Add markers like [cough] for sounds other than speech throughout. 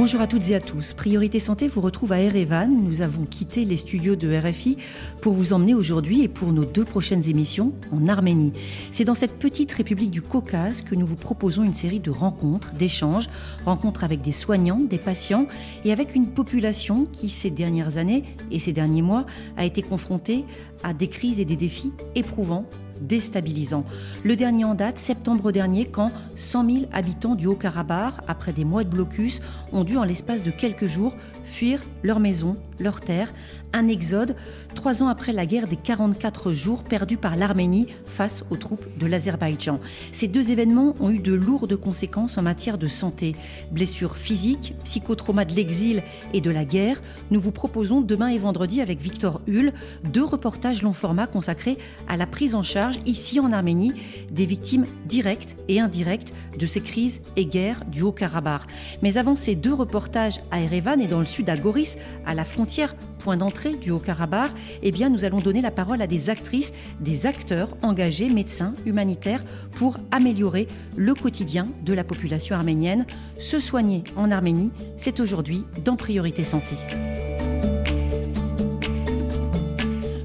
Bonjour à toutes et à tous. Priorité Santé vous retrouve à Erevan. Nous avons quitté les studios de RFI pour vous emmener aujourd'hui et pour nos deux prochaines émissions en Arménie. C'est dans cette petite république du Caucase que nous vous proposons une série de rencontres, d'échanges, rencontres avec des soignants, des patients et avec une population qui ces dernières années et ces derniers mois a été confrontée à des crises et des défis éprouvants déstabilisant. Le dernier en date, septembre dernier, quand 100 000 habitants du Haut-Karabakh, après des mois de blocus, ont dû en l'espace de quelques jours fuir leur maison, leur terre, un exode trois ans après la guerre des 44 jours perdus par l'Arménie face aux troupes de l'Azerbaïdjan. Ces deux événements ont eu de lourdes conséquences en matière de santé. Blessures physiques, psychotraumas de l'exil et de la guerre. Nous vous proposons demain et vendredi avec Victor Hull deux reportages long format consacrés à la prise en charge ici en Arménie des victimes directes et indirectes de ces crises et guerres du Haut-Karabakh. Mais avant ces deux reportages à Erevan et dans le à Goris, à la frontière, point d'entrée du Haut-Karabakh, eh bien, nous allons donner la parole à des actrices, des acteurs engagés, médecins, humanitaires, pour améliorer le quotidien de la population arménienne. Se soigner en Arménie, c'est aujourd'hui dans Priorité Santé.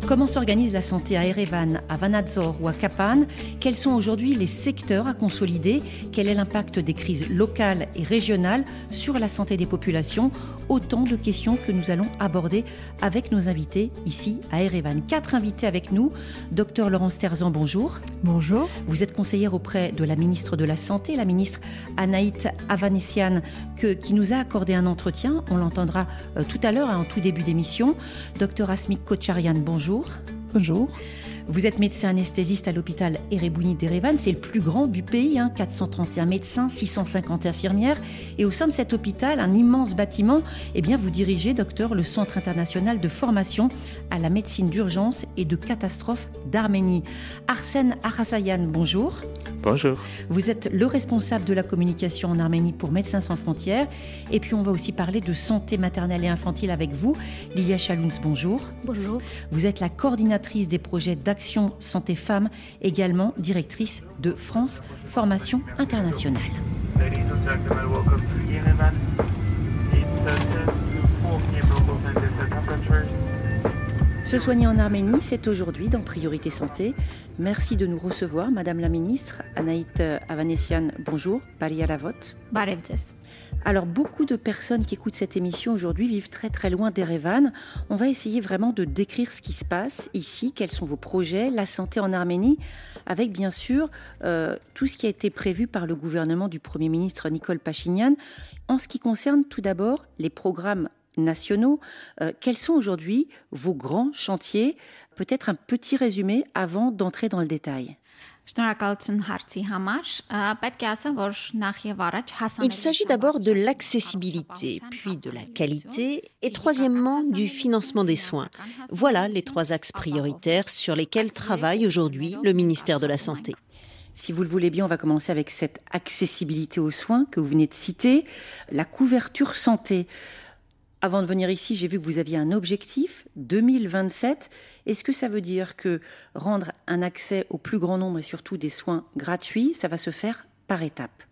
Comment s'organise la santé à Erevan, à Vanadzor ou à Kapan? Quels sont aujourd'hui les secteurs à consolider? Quel est l'impact des crises locales et régionales sur la santé des populations? Autant de questions que nous allons aborder avec nos invités ici à Erevan. Quatre invités avec nous. Docteur Laurence Terzan, bonjour. Bonjour. Vous êtes conseillère auprès de la ministre de la Santé, la ministre Anaït Avanessian, qui nous a accordé un entretien. On l'entendra euh, tout à l'heure, hein, en tout début d'émission. Docteur Asmik Kocharian, bonjour. Bonjour. Vous êtes médecin anesthésiste à l'hôpital Erebouni d'Erevan, c'est le plus grand du pays, 431 hein. médecins, 650 infirmières. Et au sein de cet hôpital, un immense bâtiment, eh bien, vous dirigez, docteur, le Centre international de formation à la médecine d'urgence et de catastrophe d'Arménie. Arsène Arasayan, bonjour. Bonjour. Vous êtes le responsable de la communication en Arménie pour Médecins sans frontières. Et puis on va aussi parler de santé maternelle et infantile avec vous. Lilia Chalouns, bonjour. Bonjour. Vous êtes la coordinatrice des projets d'Action Santé Femmes, également directrice de France Formation Internationale. Se soigner en Arménie, c'est aujourd'hui dans Priorité Santé. Merci de nous recevoir, Madame la Ministre. Anaït Avanessian, bonjour. Bali à la vote. Alors, beaucoup de personnes qui écoutent cette émission aujourd'hui vivent très très loin d'Erevan. On va essayer vraiment de décrire ce qui se passe ici, quels sont vos projets, la santé en Arménie, avec bien sûr euh, tout ce qui a été prévu par le gouvernement du Premier ministre Nicole Pachinian. En ce qui concerne tout d'abord les programmes nationaux. Euh, quels sont aujourd'hui vos grands chantiers? Peut-être un petit résumé avant d'entrer dans le détail. Il s'agit d'abord de l'accessibilité, puis de la qualité et troisièmement du financement des soins. Voilà les trois axes prioritaires sur lesquels travaille aujourd'hui le ministère de la Santé. Si vous le voulez bien, on va commencer avec cette accessibilité aux soins que vous venez de citer, la couverture santé. Avant de venir ici, j'ai vu que vous aviez un objectif 2027. Est-ce que ça veut dire que rendre un accès au plus grand nombre et surtout des soins gratuits, ça va se faire par étapes?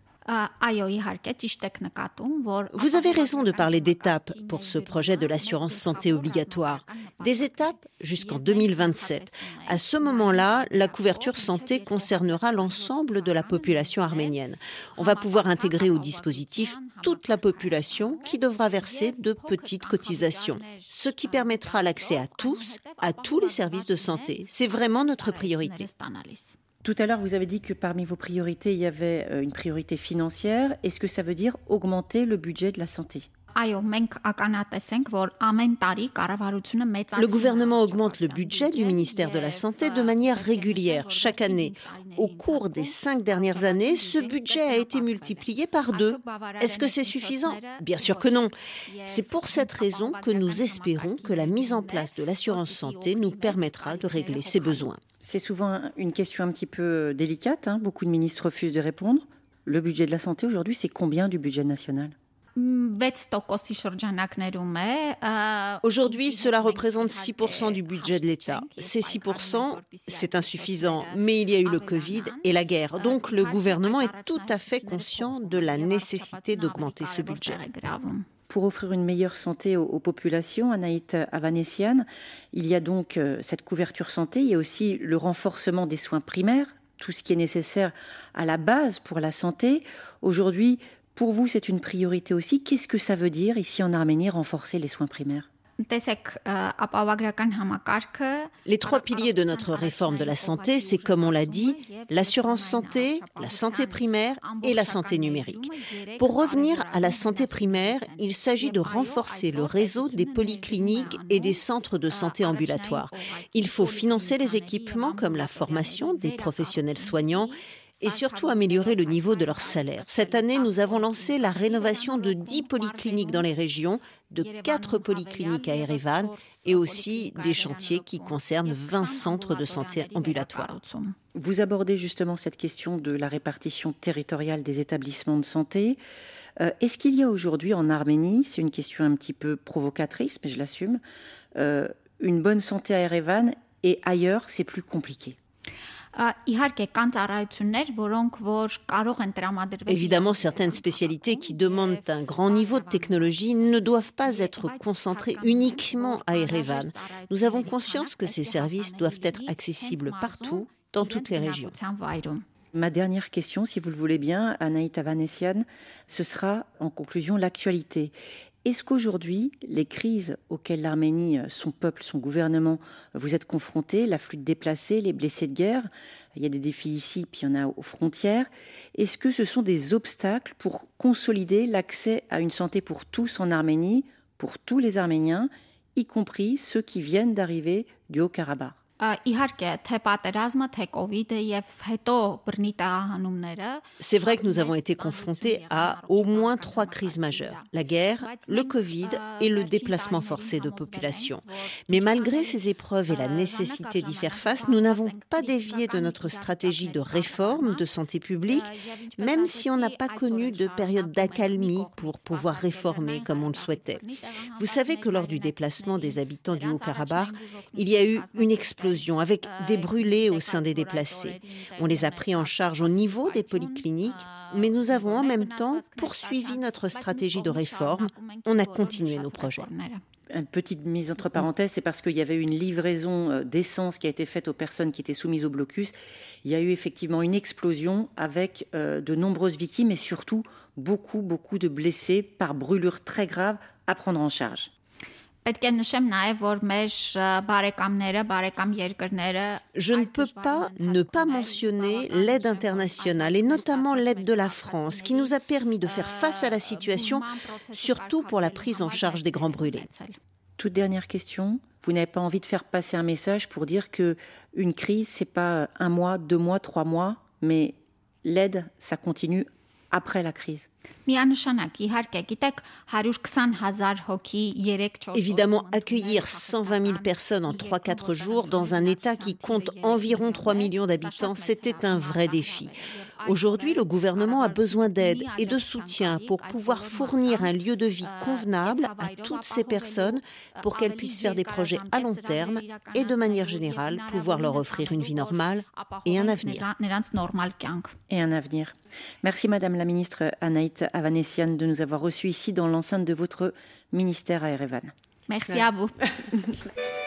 Vous avez raison de parler d'étapes pour ce projet de l'assurance santé obligatoire. Des étapes jusqu'en 2027. À ce moment-là, la couverture santé concernera l'ensemble de la population arménienne. On va pouvoir intégrer au dispositif toute la population qui devra verser de petites cotisations, ce qui permettra l'accès à tous, à tous les services de santé. C'est vraiment notre priorité. Tout à l'heure, vous avez dit que parmi vos priorités, il y avait euh, une priorité financière. Est-ce que ça veut dire augmenter le budget de la santé? Le gouvernement augmente le budget du ministère de la Santé de manière régulière, chaque année. Au cours des cinq dernières années, ce budget a été multiplié par deux. Est-ce que c'est suffisant? Bien sûr que non. C'est pour cette raison que nous espérons que la mise en place de l'assurance santé nous permettra de régler ces besoins. C'est souvent une question un petit peu délicate. Hein. Beaucoup de ministres refusent de répondre. Le budget de la santé aujourd'hui, c'est combien du budget national? Aujourd'hui, cela représente 6% du budget de l'État. Ces 6%, c'est insuffisant, mais il y a eu le Covid et la guerre. Donc le gouvernement est tout à fait conscient de la nécessité d'augmenter ce budget. Pour offrir une meilleure santé aux, populations, Anaït Avanessian, il y a donc euh, cette couverture santé, il y a aussi le renforcement des soins primaires, tout ce qui est nécessaire à la base pour la santé. Aujourd'hui, pour vous, c'est une priorité aussi. Qu'est-ce que ça veut dire ici en Arménie, renforcer les soins primaires? Les trois piliers de notre réforme de la santé, c'est comme on l'a dit, l'assurance santé, la santé primaire et la santé numérique. Pour revenir à la santé primaire, il s'agit de renforcer le réseau des polycliniques et des centres de santé ambulatoires. Il faut financer les équipements comme la formation des professionnels soignants et surtout améliorer le niveau de leur salaire. Cette année, nous avons lancé la rénovation de 10 polycliniques dans les régions, de 4 polycliniques à Erevan et aussi des chantiers qui concernent 20 centres de santé ambulatoires. Vous abordez justement cette question de la répartition territoriale des établissements de santé. Euh, est-ce qu'il y a aujourd'hui en Arménie, c'est une question un petit peu provocatrice, mais je l'assume, euh, une bonne santé à Erevan et ailleurs, c'est plus compliqué? Évidemment, certaines spécialités qui demandent un grand niveau de technologie ne doivent pas être concentrées uniquement à Erevan. Nous avons conscience que ces services doivent être accessibles partout, dans toutes les régions. Ma dernière question, si vous le voulez bien, Anaïta Avanessian, ce sera en conclusion l'actualité. Est-ce qu'aujourd'hui, les crises auxquelles l'Arménie, son peuple, son gouvernement, vous êtes confrontés, l'afflux de déplacés, les blessés de guerre, il y a des défis ici, puis il y en a aux frontières, est-ce que ce sont des obstacles pour consolider l'accès à une santé pour tous en Arménie, pour tous les Arméniens, y compris ceux qui viennent d'arriver du Haut-Karabakh? C'est vrai que nous avons été confrontés à au moins trois crises majeures, la guerre, le Covid et le déplacement forcé de population. Mais malgré ces épreuves et la nécessité d'y faire face, nous n'avons pas dévié de notre stratégie de réforme de santé publique, même si on n'a pas connu de période d'accalmie pour pouvoir réformer comme on le souhaitait. Vous savez que lors du déplacement des habitants du Haut-Karabakh, il y a eu une explosion avec des brûlés au sein des déplacés. On les a pris en charge au niveau des polycliniques, mais nous avons en même temps poursuivi notre stratégie de réforme. On a continué nos projets une petite mise entre parenthèses, c'est parce qu'il y avait une livraison euh, d'essence qui a été faite aux personnes qui étaient soumises au blocus. Il y a eu effectivement une explosion avec euh, de nombreuses victimes et surtout beaucoup, beaucoup de blessés par brûlures très graves à prendre en charge. Je ne peux pas ne pas mentionner l'aide internationale et notamment l'aide de la France qui nous a permis de faire face à la situation, surtout pour la prise en charge des grands brûlés. Toute dernière question. Vous n'avez pas envie de faire passer un message pour dire que une crise, c'est pas un mois, deux mois, trois mois, mais l'aide, ça continue après la crise. Évidemment, accueillir 120 000 personnes en 3-4 jours dans un État qui compte environ 3 millions d'habitants, c'était un vrai défi. Aujourd'hui, le gouvernement a besoin d'aide et de soutien pour pouvoir fournir un lieu de vie convenable à toutes ces personnes pour qu'elles puissent faire des projets à long terme et de manière générale pouvoir leur offrir une vie normale et un avenir. Et un avenir. Merci Madame la ministre Anaït Avanessian de nous avoir reçus ici dans l'enceinte de votre ministère à Erevan. Merci à vous. [laughs]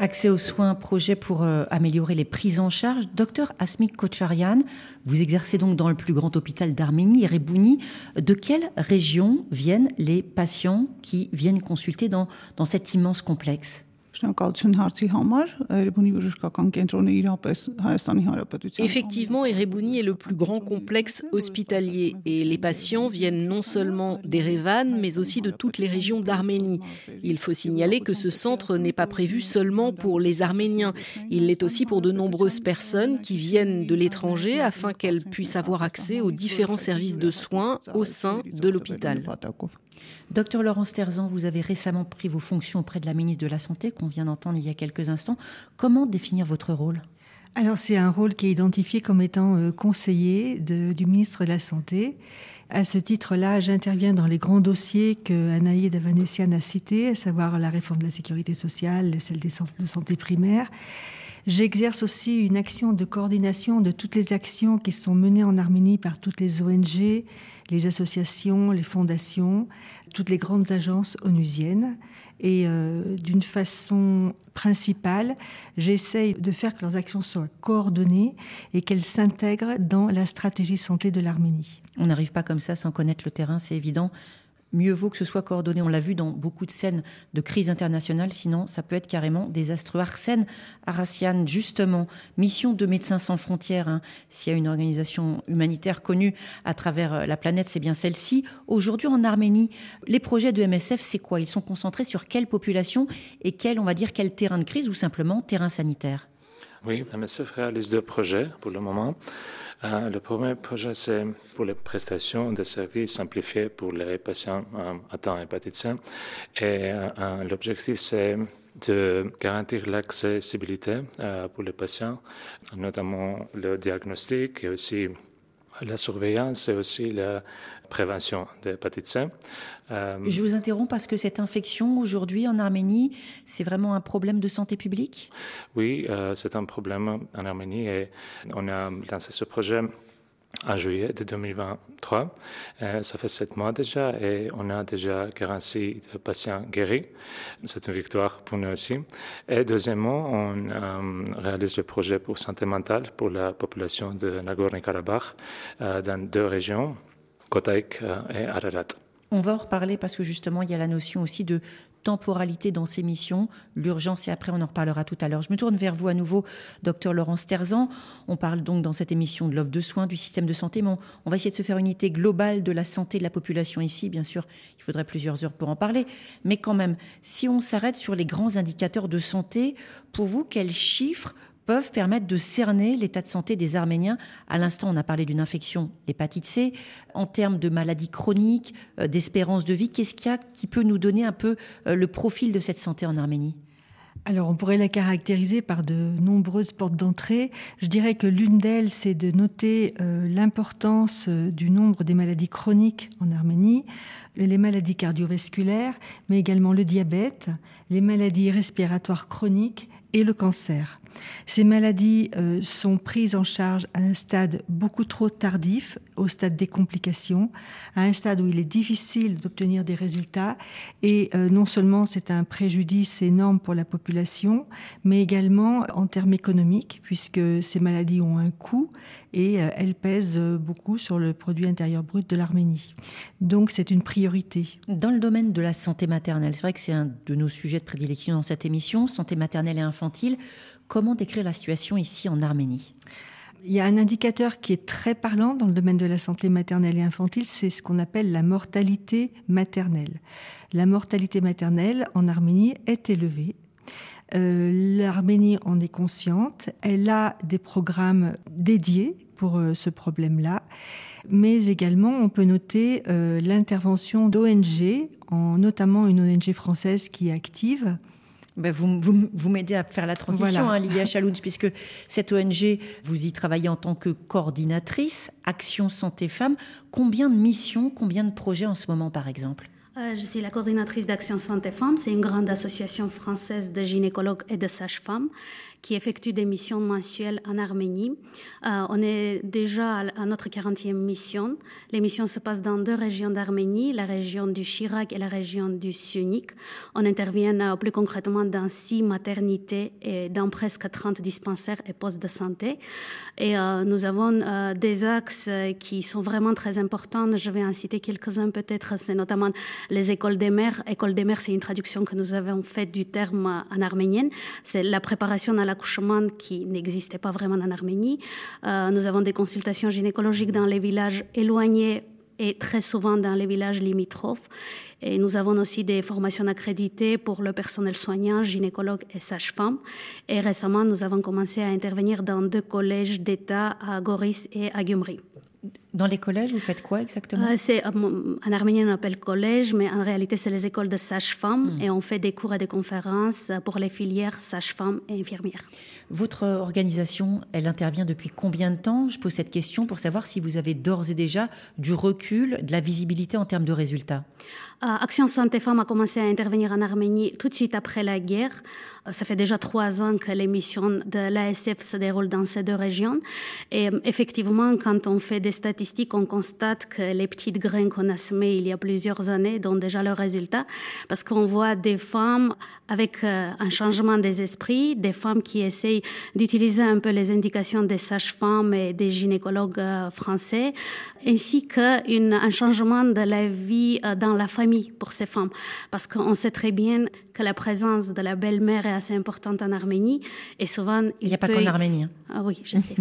Accès aux soins, projet pour euh, améliorer les prises en charge. Docteur Asmik Kocharian, vous exercez donc dans le plus grand hôpital d'Arménie, Erebouni. De quelle région viennent les patients qui viennent consulter dans, dans cet immense complexe? Effectivement, Erebouni est le plus grand complexe hospitalier et les patients viennent non seulement d'Erevan, mais aussi de toutes les régions d'Arménie. Il faut signaler que ce centre n'est pas prévu seulement pour les Arméniens, il l'est aussi pour de nombreuses personnes qui viennent de l'étranger afin qu'elles puissent avoir accès aux différents services de soins au sein de l'hôpital. Docteur Laurence Terzan, vous avez récemment pris vos fonctions auprès de la ministre de la Santé, qu'on vient d'entendre il y a quelques instants. Comment définir votre rôle? Alors, c'est un rôle qui est identifié comme étant euh, conseiller du ministre de la Santé. À ce titre-là, j'interviens dans les grands dossiers que Anaïd Avanessian a cités, à savoir la réforme de la sécurité sociale, celle des centres de santé primaire. J'exerce aussi une action de coordination de toutes les actions qui sont menées en Arménie par toutes les ONG, les associations, les fondations, toutes les grandes agences onusiennes. Et euh, d'une façon principale, j'essaye de faire que leurs actions soient coordonnées et qu'elles s'intègrent dans la stratégie santé de l'Arménie. On n'arrive pas comme ça sans connaître le terrain, c'est évident mieux vaut que ce soit coordonné. On l'a vu dans beaucoup de scènes de crise internationale, sinon ça peut être carrément désastreux. Arsène Arassian, justement, mission de Médecins sans frontières. Hein. S'il y a une organisation humanitaire connue à travers euh, la planète, c'est bien celle-ci. Aujourd'hui, en Arménie, les projets de MSF, c'est quoi? Ils sont concentrés sur quelle population et quel, on va dire, quel terrain de crise ou simplement terrain sanitaire? Oui, MSF réalise deux projets pour le moment. Euh, le premier projet, c'est pour les prestations de services simplifiés pour les patients euh, atteints d'hépatite C. Et euh, l'objectif, c'est de garantir l'accessibilité pour les patients, notamment le diagnostic et aussi la surveillance et aussi la prévention de l'hépatite C. Euh, Je vous interromps parce que cette infection aujourd'hui en Arménie, c'est vraiment un problème de santé publique? Oui, euh, c'est un problème en Arménie et on a lancé ce projet en juillet de 2023. Euh, ça fait sept mois déjà et on a déjà 46 patients guéris. C'est une victoire pour nous aussi. Et deuxièmement, on euh, réalise le projet pour santé mentale pour la population de Nagorno-Karabakh euh, dans deux régions, Ararat. On va en reparler parce que justement, il y a la notion aussi de temporalité dans ces missions, l'urgence et après on en reparlera tout à l'heure. Je me tourne vers vous à nouveau, docteur Laurence Terzan. On parle donc dans cette émission de l'offre de soins, du système de santé, mais on, va essayer de se faire une unité globale de la santé de la population ici. Bien sûr, il faudrait plusieurs heures pour en parler, mais quand même, si on s'arrête sur les grands indicateurs de santé, pour vous, quels chiffres peuvent permettre de cerner l'état de santé des Arméniens. À l'instant, on a parlé d'une infection hépatite C. En termes de maladies chroniques, euh, d'espérance de vie, qu'est-ce qu'il y a qui peut nous donner un peu euh, le profil de cette santé en Arménie? Alors, on pourrait la caractériser par de nombreuses portes d'entrée. Je dirais que l'une d'elles, c'est de noter euh, l'importance du nombre des maladies chroniques en Arménie, les maladies cardiovasculaires, mais également le diabète, les maladies respiratoires chroniques et le cancer. Ces maladies euh, sont prises en charge à un stade beaucoup trop tardif, au stade des complications, à un stade où il est difficile d'obtenir des résultats. Et euh, non seulement c'est un préjudice énorme pour la population, mais également en termes économiques, puisque ces maladies ont un coût et euh, elles pèsent beaucoup sur le produit intérieur brut de l'Arménie. Donc c'est une priorité. Dans le domaine de la santé maternelle, c'est vrai que c'est un de nos sujets de prédilection dans cette émission, santé maternelle et infantile. Comment décrire la situation ici en Arménie? Il y a un indicateur qui est très parlant dans le domaine de la santé maternelle et infantile, c'est ce qu'on appelle la mortalité maternelle. La mortalité maternelle en Arménie est élevée. Euh, L'Arménie en est consciente. Elle a des programmes dédiés pour euh, ce problème-là. Mais également, on peut noter euh, l'intervention d'ONG, notamment une ONG française qui est active, ben, vous, vous, vous m'aidez à faire la transition, voilà. hein, Lilia Chaloun, puisque cette ONG, vous y travaillez en tant que coordinatrice, Action Santé Femmes. Combien de missions, combien de projets en ce moment, par exemple? Euh, je suis la coordinatrice d'Action Santé Femmes. C'est une grande association française de gynécologues et de sages-femmes qui effectue des missions mensuelles en Arménie. Euh, on est déjà à notre 40e mission. Les missions se passent dans deux régions d'Arménie, la région du Chirac et la région du Sunik. On intervient euh, plus concrètement dans six maternités et dans presque 30 dispensaires et postes de santé. Et euh, nous avons des axes qui sont vraiment très importants. Je vais en citer quelques-uns peut-être. C'est notamment les écoles des mères. École des mères, c'est une traduction que nous avons faite du terme en arménien. C'est la préparation à l'accouchement qui n'existait pas vraiment en Arménie. Euh, nous avons des consultations gynécologiques dans les villages éloignés et très souvent dans les villages limitrophes. Et nous avons aussi des formations accréditées pour le personnel soignant, gynécologue et sage-femme. Et récemment, nous avons commencé à intervenir dans deux collèges d'État à Goris et à Gyumri. Dans les collèges, vous faites quoi exactement? Euh, c'est, euh, En arménien, on appelle collège, mais en réalité, c'est les écoles de sage-femme. Hmm. Et on fait des cours et des conférences pour les filières sage-femme et infirmières. Votre organisation, elle intervient depuis combien de temps? Je pose cette question pour savoir si vous avez d'ores et déjà du recul, de la visibilité en termes de résultats. Euh, Action Santé Femmes a commencé à intervenir en Arménie tout de suite après la guerre. Euh, ça fait déjà trois ans que les missions de l'ASF se déroulent dans ces deux régions. Et euh, effectivement, quand on fait des statistiques, on constate que les petites graines qu'on a semées il y a plusieurs années donnent déjà leurs résultats, parce qu'on voit des femmes avec un changement des esprits, des femmes qui essayent d'utiliser un peu les indications des sages-femmes et des gynécologues français, ainsi qu'un changement de la vie dans la famille pour ces femmes, parce qu'on sait très bien que la présence de la belle-mère est assez importante en Arménie, et souvent... Il n'y a pas qu'en Arménie. Hein. Ah oui, je sais.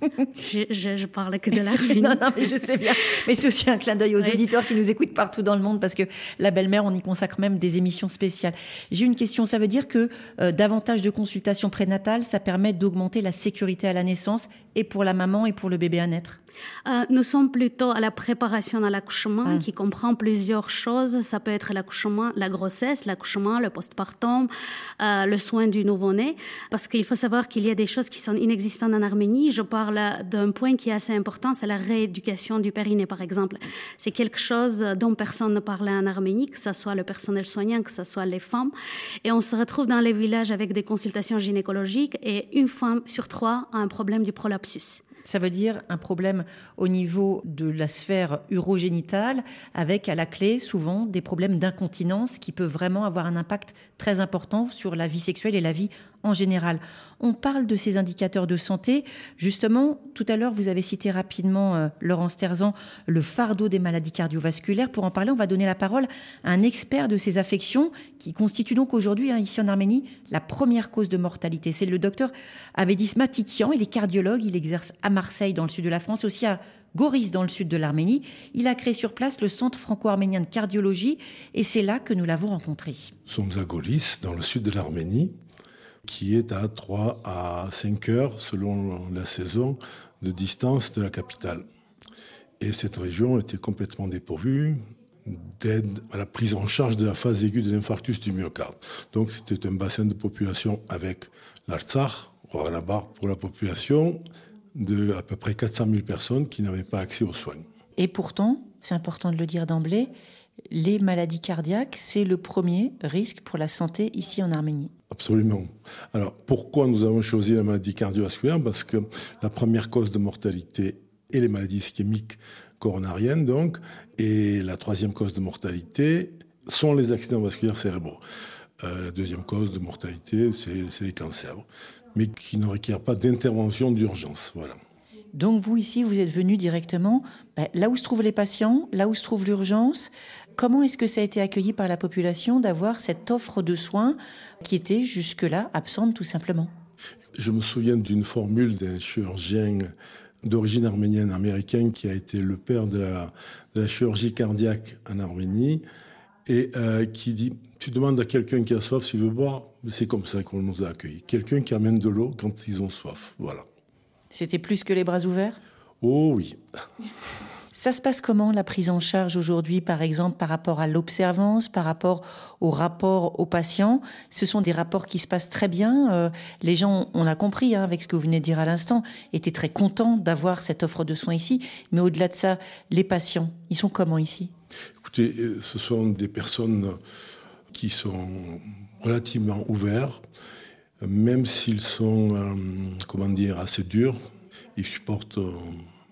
[laughs] je, je, parle que de l'Arménie. [laughs] non, non, mais je sais bien. Mais c'est aussi un clin d'œil aux auditeurs qui nous écoutent partout dans le monde, parce que la belle-mère, on y consacre même des émissions spéciales. J'ai une question, ça veut dire que euh, davantage de consultations prénatales, ça permet d'augmenter la sécurité à la naissance, et pour la maman et pour le bébé à naître? Euh, nous sommes plutôt à la préparation à l'accouchement ah. qui comprend plusieurs choses. Ça peut être l'accouchement, la grossesse, l'accouchement, le postpartum, euh, le soin du nouveau-né. Parce qu'il faut savoir qu'il y a des choses qui sont inexistantes en Arménie. Je parle d'un point qui est assez important, c'est la rééducation du périnée, par exemple. C'est quelque chose dont personne ne parlait en Arménie, que ce soit le personnel soignant, que ce soit les femmes. Et on se retrouve dans les villages avec des consultations gynécologiques et une femme sur trois a un problème du prolapsus. Ça veut dire un problème au niveau de la sphère urogénitale, avec à la clé souvent des problèmes d'incontinence qui peuvent vraiment avoir un impact très important sur la vie sexuelle et la vie en général. On parle de ces indicateurs de santé. Justement, tout à l'heure, vous avez cité rapidement, euh, Laurence Terzan, le fardeau des maladies cardiovasculaires. Pour en parler, on va donner la parole à un expert de ces affections qui constitue donc aujourd'hui, hein, ici en Arménie, la première cause de mortalité. C'est le docteur Avedis Matikian. Il est cardiologue. Il exerce à Marseille, dans le sud de la France, aussi à Goris dans le sud de l'Arménie. Il a créé sur place le Centre franco-arménien de cardiologie et c'est là que nous l'avons rencontré. Nous sommes à Goris, dans le sud de l'Arménie qui est à 3 à 5 heures, selon la saison, de distance de la capitale. Et cette région était complètement dépourvue d'aide à la prise en charge de la phase aiguë de l'infarctus du myocarde. Donc c'était un bassin de population avec l'Artsakh, la barre pour la population, de à peu près 400 000 personnes qui n'avaient pas accès aux soins. Et pourtant, c'est important de le dire d'emblée, les maladies cardiaques, c'est le premier risque pour la santé ici en Arménie. Absolument. Alors pourquoi nous avons choisi la maladie cardiovasculaire? Parce que la première cause de mortalité est les maladies ischémiques coronariennes, donc, et la troisième cause de mortalité sont les accidents vasculaires cérébraux. Euh, la deuxième cause de mortalité, c'est les cancers, mais qui ne requièrent pas d'intervention d'urgence. Voilà. Donc vous ici, vous êtes venu directement ben, là où se trouvent les patients, là où se trouve l'urgence. Comment est-ce que ça a été accueilli par la population d'avoir cette offre de soins qui était jusque-là absente tout simplement? Je me souviens d'une formule d'un chirurgien d'origine arménienne américaine qui a été le père de la, chirurgie cardiaque en Arménie et euh, qui dit tu demandes à quelqu'un qui a soif s'il veut boire, c'est comme ça qu'on nous a accueillis. Quelqu'un qui amène de l'eau quand ils ont soif. Voilà. C'était plus que les bras ouverts? Oh oui. [laughs] Ça se passe comment la prise en charge aujourd'hui, par exemple, par rapport à l'observance, par rapport au rapport aux patients? Ce sont des rapports qui se passent très bien. Euh, les gens, on a compris hein, avec ce que vous venez de dire à l'instant, étaient très contents d'avoir cette offre de soins ici. Mais au-delà de ça, les patients, ils sont comment ici? Écoutez, euh, ce sont des personnes qui sont relativement ouverts, même s'ils sont, euh, comment dire, assez durs, ils supportent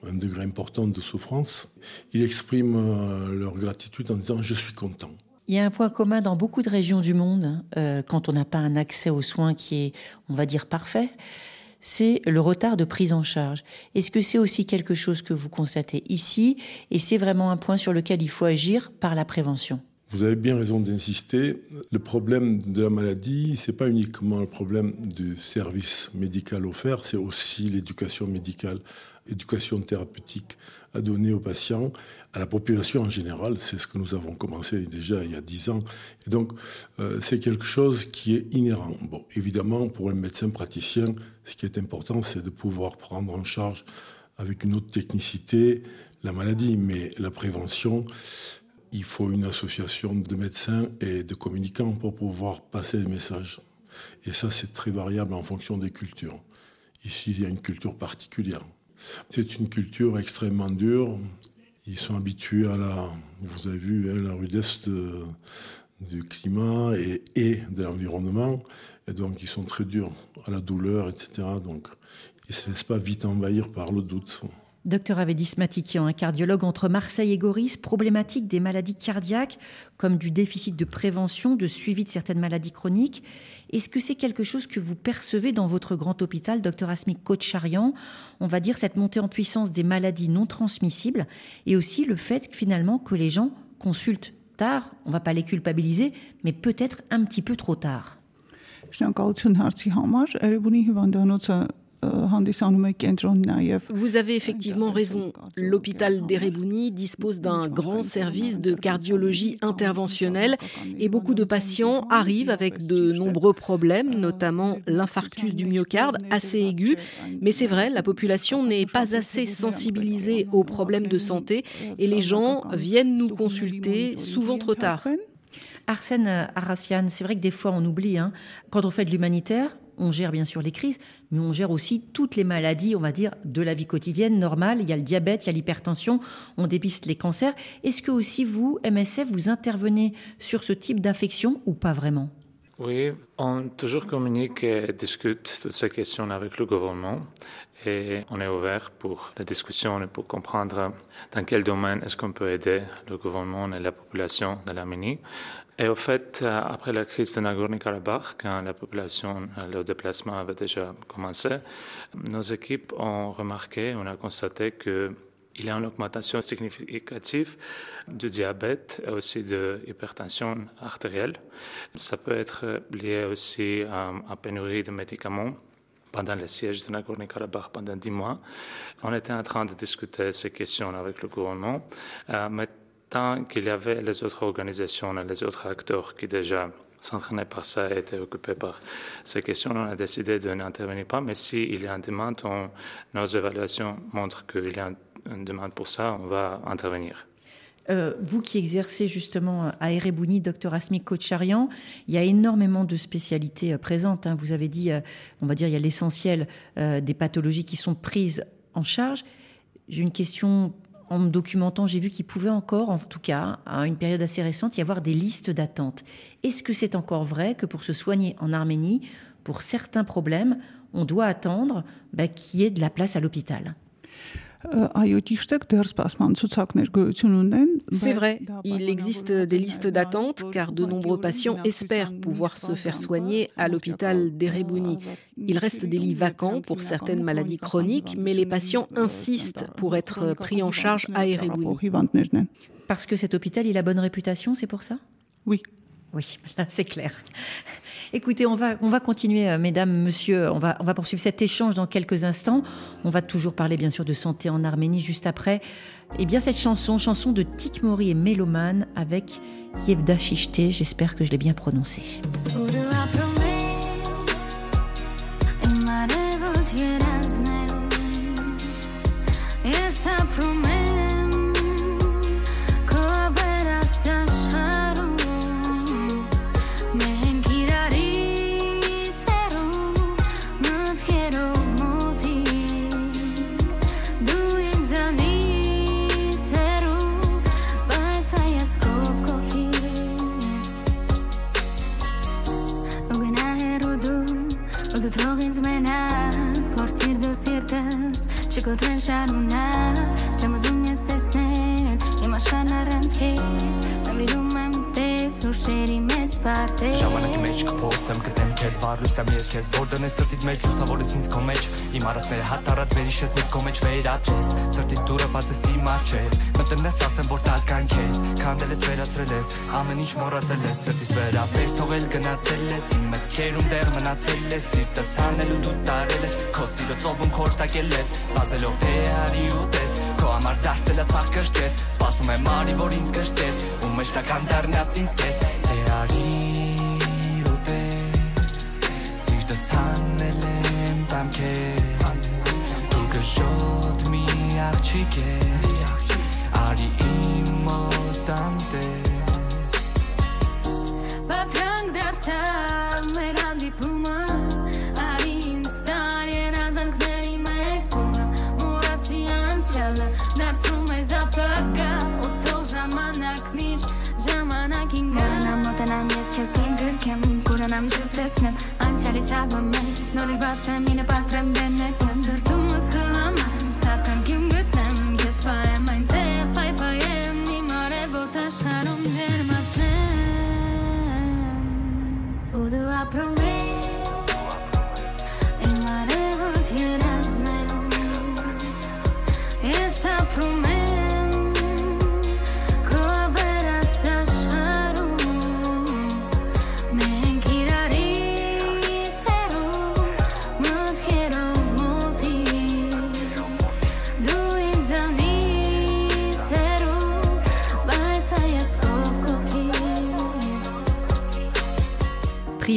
un degré important de souffrance. Ils expriment euh, leur gratitude en disant je suis content. Il y a un point commun dans beaucoup de régions du monde, quand on n'a pas un accès aux soins qui est, on va dire, parfait, c'est le retard de prise en charge. Est-ce que c'est aussi quelque chose que vous constatez ici? Et c'est vraiment un point sur lequel il faut agir par la prévention Vous avez bien raison d'insister. Le problème de la maladie, c'est pas uniquement le problème du service médical offert, c'est aussi l'éducation médicale, l'éducation thérapeutique à donner aux patients, à la population en général. C'est ce que nous avons commencé déjà il y a dix ans. Donc, euh, c'est quelque chose qui est inhérent. Bon, évidemment, pour un médecin praticien, ce qui est important, c'est de pouvoir prendre en charge avec une autre technicité la maladie, mais la prévention, il faut une association de médecins et de communicants pour pouvoir passer les messages. Et ça, c'est très variable en fonction des cultures. Ici, il y a une culture particulière. C'est une culture extrêmement dure. Ils sont habitués à la, vous avez vu, hein, la rudesse du climat et, et de l'environnement. Et donc, ils sont très durs à la douleur, etc. Donc, ils ne se laissent pas vite envahir par le doute. Docteur Avedis Matikian, un cardiologue entre Marseille et Goris, problématique des maladies cardiaques, comme du déficit de prévention, de suivi de certaines maladies chroniques. Est-ce que c'est quelque chose que vous percevez dans votre grand hôpital, docteur Asmik Kocharian? On va dire cette montée en puissance des maladies non transmissibles et aussi le fait finalement que les gens consultent tard, on ne va pas les culpabiliser, mais peut-être un petit peu trop tard. Vous avez effectivement raison. L'hôpital d'Erebuni dispose d'un grand service de cardiologie interventionnelle et beaucoup de patients arrivent avec de nombreux problèmes, notamment l'infarctus du myocarde assez aigu. Mais c'est vrai, la population n'est pas assez sensibilisée aux problèmes de santé et les gens viennent nous consulter souvent trop tard. Arsène Arassian, c'est vrai que des fois on oublie, hein, quand on fait de l'humanitaire, on gère bien sûr les crises, mais on gère aussi toutes les maladies, on va dire, de la vie quotidienne normale. Il y a le diabète, il y a l'hypertension, on dépiste les cancers. Est-ce que aussi vous, MSF, vous intervenez sur ce type d'infection ou pas vraiment? Oui, on toujours communique et discute toutes ces questions avec le gouvernement et on est ouvert pour la discussion et pour comprendre dans quel domaine est-ce qu'on peut aider le gouvernement et la population de l'Arménie. Et au fait, euh, après la crise de Nagorno-Karabakh, quand la population, euh, le déplacement avait déjà commencé, nos équipes ont remarqué, on a constaté que il y a une augmentation significative du diabète et aussi de l'hypertension artérielle. Ça peut être lié aussi à, à pénurie de médicaments pendant le siège de Nagorno-Karabakh pendant dix mois. On était en train de discuter ces questions avec le gouvernement, euh, tant qu'il y avait les autres organisations les autres acteurs qui déjà s'entraînaient par ça et étaient occupés par ces questions, on a décidé de n'intervenir pas. Mais s'il y a une demande, nos évaluations montrent qu'il y a une demande pour ça, on va intervenir. Euh, vous qui exercez justement à Erebouni, docteur Asmi Kocharian, il y a énormément de spécialités euh, présentes. Hein. Vous avez dit, euh, on va dire, il y a l'essentiel des pathologies qui sont prises en charge. J'ai une question en me documentant, j'ai vu qu'il pouvait encore, en tout cas, à une période assez récente, y avoir des listes d'attente. Est-ce que c'est encore vrai que pour se soigner en Arménie, pour certains problèmes, on doit attendre bah, qu'il y ait de la place à l'hôpital? C'est vrai, il existe des listes d'attente car de nombreux patients espèrent pouvoir se faire soigner à l'hôpital d'Erebuni. Il reste des lits vacants pour certaines maladies chroniques, mais les patients insistent pour être pris en charge à Erebuni. Parce que cet hôpital, il a bonne réputation, c'est pour ça Oui. Oui, [laughs] c'est clair. Écoutez, on va, on va continuer, euh, mesdames, messieurs, on va, on va poursuivre cet échange dans quelques instants. On va toujours parler, bien sûr, de santé en Arménie juste après. Et eh bien, cette chanson, chanson de Tikmori et Méloman avec Yevda Shishte, j'espère que je l'ai bien prononcée. Schodręża luna, czemu z mnie stesny, nie masz na ranskis, na wielu kes Në vidu me më tes ու շերի մեծ բարդեր Ժամանակի մեջ կփոխեմ գտեմ քեզ վարուստամ ես քեզ որտեղ ես սրտիդ մեջ լուսավորես ինձ քո մեջ իմ արածները հատարած վերիշես ես քո մեջ վերաճես սրտի դուրը բացես իմ արջև մտնես ասեմ որ տալկան քեզ քանդել ես վերացրել ես ամեն ինչ մոռացել ես սրտիս վրա վեր թողել գնացել ես իմ մտքերում դեռ մնացել ես սիրտս հանելու դու տարել ես քո սիրո ծովում խորտակել ես բազելով թե արի ու տես համար դարձել ես արկրճես սպասում եմ արի որ ինձ կրճես ու մշտական դառնաս ինձ քեզ թե արի ու տես սիրտս հանել եմ տամ քեզ դու գժոտ մի աղջիկ ես արի իմ մոտ անտես Պատրանք դարձավ մեր տեսնեմ անցյալից հավը մեծ Նորից բացեմ ինը պատրեմ դենետ Սրտումս խլամար Տականքիմ գտնեմ Ես պայեմ այնտեղ պայպայեմ Իմ արևոտ աշխարում դերմացնեմ ու դու ապրում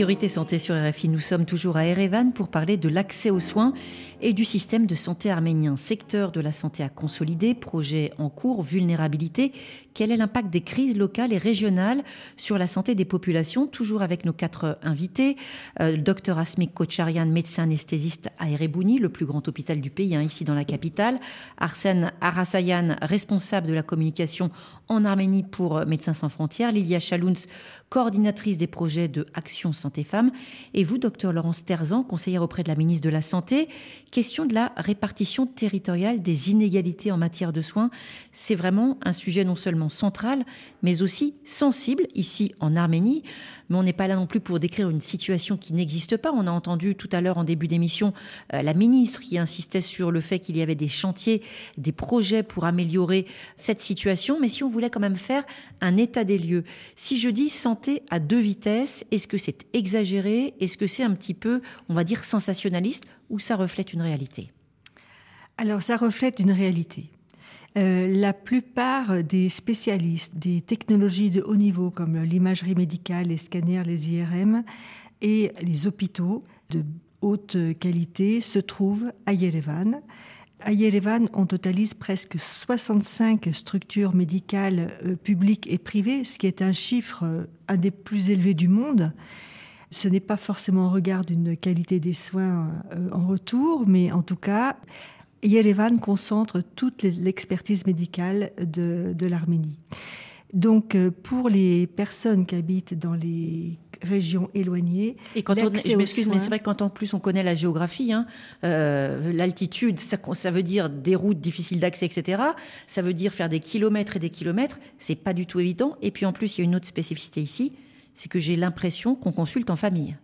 Priorité santé sur RFI, nous sommes toujours à Erevan pour parler de l'accès aux soins et du système de santé arménien. Secteur de la santé à consolider, projet en cours, vulnérabilité. Quel est l'impact des crises locales et régionales sur la santé des populations? Toujours avec nos quatre invités. Euh, le docteur Asmik Kocharian, médecin anesthésiste à Erebouni, le plus grand hôpital du pays, hein, ici dans la capitale. Arsène Arasayan, responsable de la communication en Arménie pour Médecins sans frontières. Lilia Chalouns, coordinatrice des projets de Action Santé Femmes. Et vous, docteur Laurence Terzan, conseillère auprès de la ministre de la Santé. Question de la répartition territoriale des inégalités en matière de soins. C'est vraiment un sujet non seulement central, mais aussi sensible ici en Arménie. Mais on n'est pas là non plus pour décrire une situation qui n'existe pas. On a entendu tout à l'heure en début d'émission euh, la ministre qui insistait sur le fait qu'il y avait des chantiers, des projets pour améliorer cette situation. Mais si on voulait quand même faire un état des lieux, si je dis santé à deux vitesses, est-ce que c'est exagéré? Est-ce que c'est un petit peu, on va dire, sensationnaliste ou ça reflète une réalité? Alors ça reflète une réalité. Euh, la plupart des spécialistes des technologies de haut niveau comme l'imagerie médicale, les scanners, les IRM et les hôpitaux de haute qualité se trouvent à Yerevan. À Yerevan, on totalise presque 65 structures médicales euh, publiques et privées, ce qui est un chiffre euh, un des plus élevés du monde. Ce n'est pas forcément au regard d'une qualité des soins euh, en retour, mais en tout cas, Yerevan concentre toute l'expertise médicale de, l'Arménie. Donc, pour les personnes qui habitent dans les régions éloignées, Et quand on, je m'excuse, mais c'est vrai que quand en plus on connaît la géographie, hein, euh, l'altitude, ça, ça veut dire des routes difficiles d'accès, etc. Ça veut dire faire des kilomètres et des kilomètres. C'est pas du tout évident. Et puis en plus, il y a une autre spécificité ici, c'est que j'ai l'impression qu'on consulte en famille.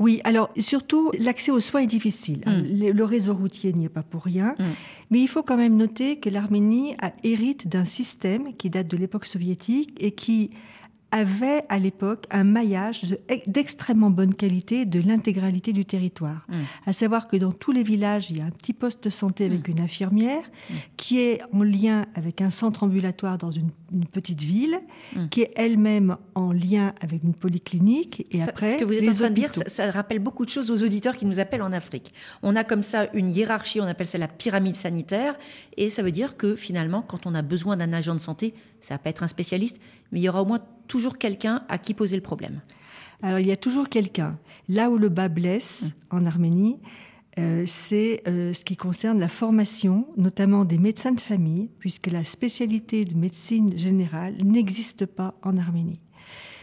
Oui, alors surtout, l'accès aux soins est difficile. Mm. Le, le réseau routier n'y est pas pour rien. Mm. Mais il faut quand même noter que l'Arménie hérite d'un système qui date de l'époque soviétique et qui avait à l'époque un maillage de- d'extrêmement bonne qualité de l'intégralité du territoire. Mm. À savoir que dans tous les villages, il y a un petit poste de santé avec une infirmière qui est en lien avec un centre ambulatoire dans une, une petite ville, Mm. qui est elle-même en lien avec une polyclinique et Ça- après ce que vous êtes les en train de dire, ça, ça rappelle beaucoup de choses aux auditeurs qui nous appellent en Afrique. On a comme ça une hiérarchie, on appelle ça la pyramide sanitaire, et ça veut dire que finalement, quand on a besoin d'un agent de santé, ça va pas être un spécialiste, mais il y aura au moins toujours quelqu'un à qui poser le problème. Alors il y a toujours quelqu'un. Là où le bas blesse en Arménie, c'est euh, ce qui concerne la formation, notamment des médecins de famille, puisque la spécialité de médecine générale n'existe pas en Arménie.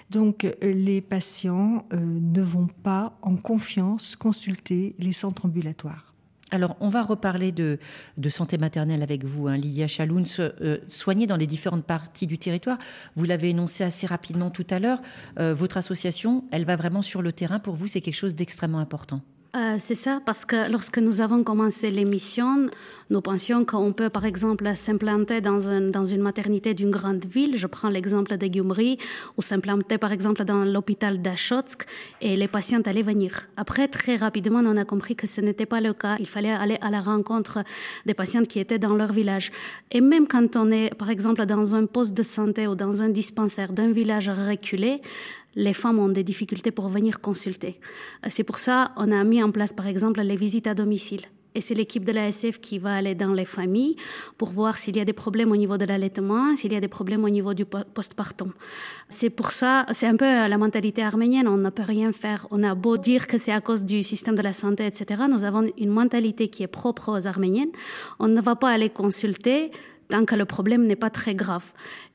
Donc euh, les patients euh, ne vont pas en confiance consulter les centres ambulatoires. Alors, on va reparler de, santé maternelle avec vous, hein, Lilia Chaloun, euh, soignée dans les différentes parties du territoire. Vous l'avez énoncé assez rapidement tout à l'heure. Euh, votre association, elle va vraiment sur le terrain. Pour vous, c'est quelque chose d'extrêmement important. Euh, c'est ça, parce que lorsque nous avons commencé l'émission, nous pensions qu'on peut, par exemple, s'implanter dans, dans une maternité d'une grande ville. Je prends l'exemple de Gyumri, ou s'implanter, par exemple, dans l'hôpital d'Achotsk, et les patients allaient venir. Après, très rapidement, on a compris que ce n'était pas le cas. Il fallait aller à la rencontre des patients qui étaient dans leur village. Et même quand on est, par exemple, dans un poste de santé ou dans un dispensaire d'un village reculé, les femmes ont des difficultés pour venir consulter. C'est pour ça qu'on a mis en place, par exemple, les visites à domicile. Et c'est l'équipe de l'ASF qui va aller dans les familles pour voir s'il y a des problèmes au niveau de l'allaitement, s'il y a des problèmes au niveau du postpartum. C'est pour ça, c'est un peu la mentalité arménienne, on ne peut rien faire. On a beau dire que c'est à cause du système de la santé, etc. Nous avons une mentalité qui est propre aux Arméniennes. On ne va pas aller consulter tant que le problème n'est pas très grave.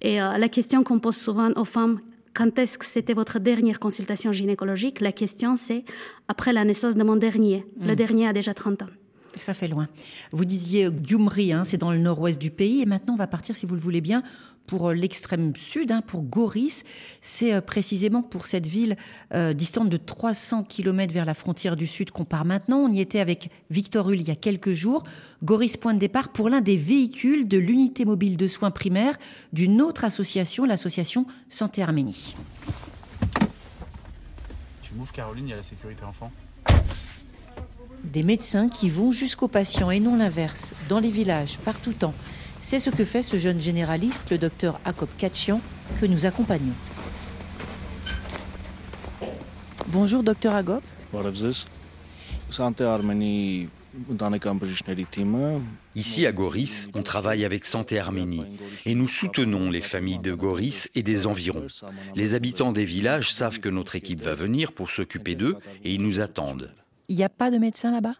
Et euh, la question qu'on pose souvent aux femmes, quand est-ce que c'était votre dernière consultation gynécologique? La question, c'est après la naissance de mon dernier. Le hmm. dernier a déjà 30 ans. Ça fait loin. Vous disiez Gyumri, hein, c'est dans le nord-ouest du pays. Et maintenant, on va partir, si vous le voulez bien, pour euh, l'extrême sud, hein, pour Goris. C'est euh, précisément pour cette ville euh, distante de 300 km vers la frontière du sud qu'on part maintenant. On y était avec Victor Hull il y a quelques jours. Goris, point de départ pour l'un des véhicules de l'unité mobile de soins primaires d'une autre association, l'association Santé Arménie. Tu m'ouvres Caroline, il y a la sécurité enfant. Des médecins qui vont jusqu'aux patients et non l'inverse, dans les villages, partout temps. C'est ce que fait ce jeune généraliste, le docteur Jacob Kachian, que nous accompagnons. Bonjour, docteur Agop. Ici à Goris, on travaille avec Santé Arménie et nous soutenons les familles de Goris et des environs. Les habitants des villages savent que notre équipe va venir pour s'occuper d'eux et ils nous attendent. Il n'y a pas de médecin là-bas?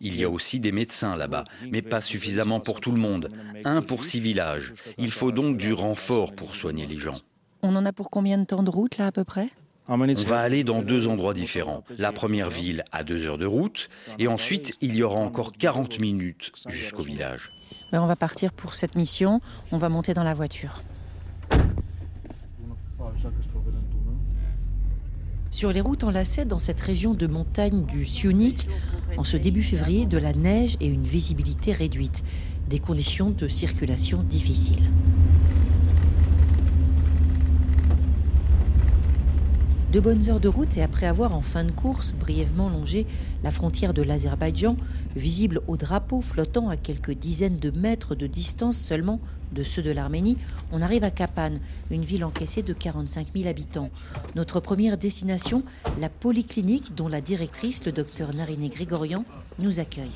Il y a aussi des médecins là-bas, mais pas suffisamment pour tout le monde. Un pour six villages. Il faut donc du renfort pour soigner les gens. On en a pour combien de temps de route là à peu près? On va aller dans deux endroits différents. La première ville à deux heures de route, et ensuite il y aura encore 40 minutes jusqu'au village. Ben, on va partir pour cette mission, on va monter dans la voiture. Sur les routes enlacées dans cette région de montagne du Sionik, en ce début février, de la neige et une visibilité réduite, des conditions de circulation difficiles. De bonnes heures de route et après avoir en fin de course brièvement longé la frontière de l'Azerbaïdjan, visible au drapeau flottant à quelques dizaines de mètres de distance seulement de ceux de l'Arménie, on arrive à Kapan, une ville encaissée de 45 000 habitants. Notre première destination, la polyclinique dont la directrice, le docteur Narine Grigorian, nous accueille.